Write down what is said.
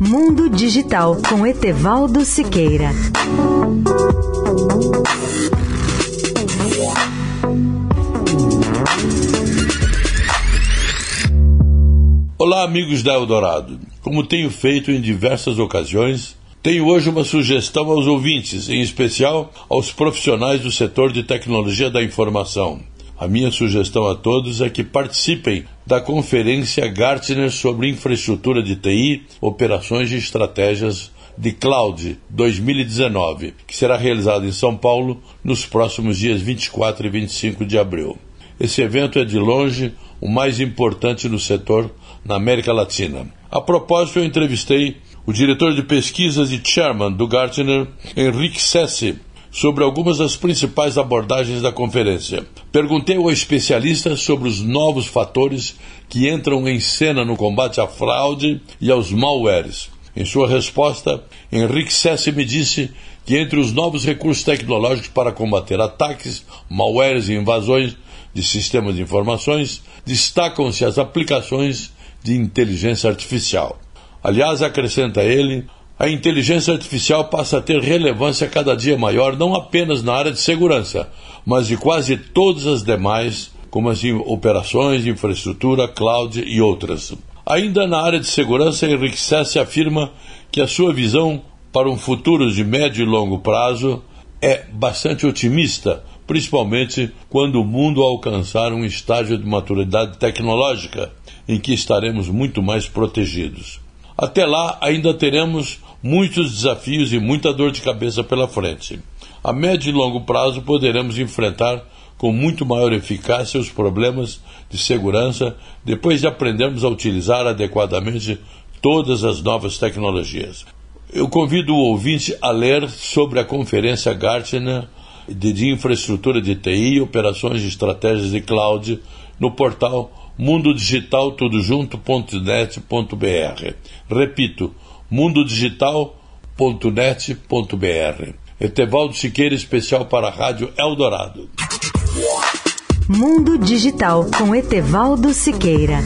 Mundo Digital com Etevaldo Siqueira. Olá, amigos da Eldorado. Como tenho feito em diversas ocasiões, tenho hoje uma sugestão aos ouvintes, em especial aos profissionais do setor de tecnologia da informação. A minha sugestão a todos é que participem da conferência Gartner sobre infraestrutura de TI, operações e estratégias de Cloud 2019, que será realizada em São Paulo nos próximos dias 24 e 25 de abril. Esse evento é de longe o mais importante no setor na América Latina. A propósito, eu entrevistei o diretor de pesquisas e chairman do Gartner, Henrique Sessi, sobre algumas das principais abordagens da conferência. Perguntei ao especialista sobre os novos fatores que entram em cena no combate à fraude e aos malwares. Em sua resposta, Henrique Sessi me disse que entre os novos recursos tecnológicos para combater ataques, malwares e invasões de sistemas de informações, destacam-se as aplicações de inteligência artificial. Aliás, acrescenta ele, a inteligência artificial passa a ter relevância cada dia maior, não apenas na área de segurança, mas de quase todas as demais, como as operações, infraestrutura, cloud e outras. Ainda na área de segurança, Henrique Sessi afirma que a sua visão para um futuro de médio e longo prazo é bastante otimista, principalmente quando o mundo alcançar um estágio de maturidade tecnológica em que estaremos muito mais protegidos. Até lá, ainda teremos muitos desafios e muita dor de cabeça pela frente. A médio e longo prazo poderemos enfrentar com muito maior eficácia os problemas de segurança depois de aprendermos a utilizar adequadamente todas as novas tecnologias. Eu convido o ouvinte a ler sobre a conferência Gartner de infraestrutura de TI, operações e estratégias de cloud no portal mundodigitaltudojunto.net.br. Repito, mundodigital.net.br. Etevaldo Siqueira, especial para a Rádio Eldorado. Mundo Digital com Etevaldo Siqueira.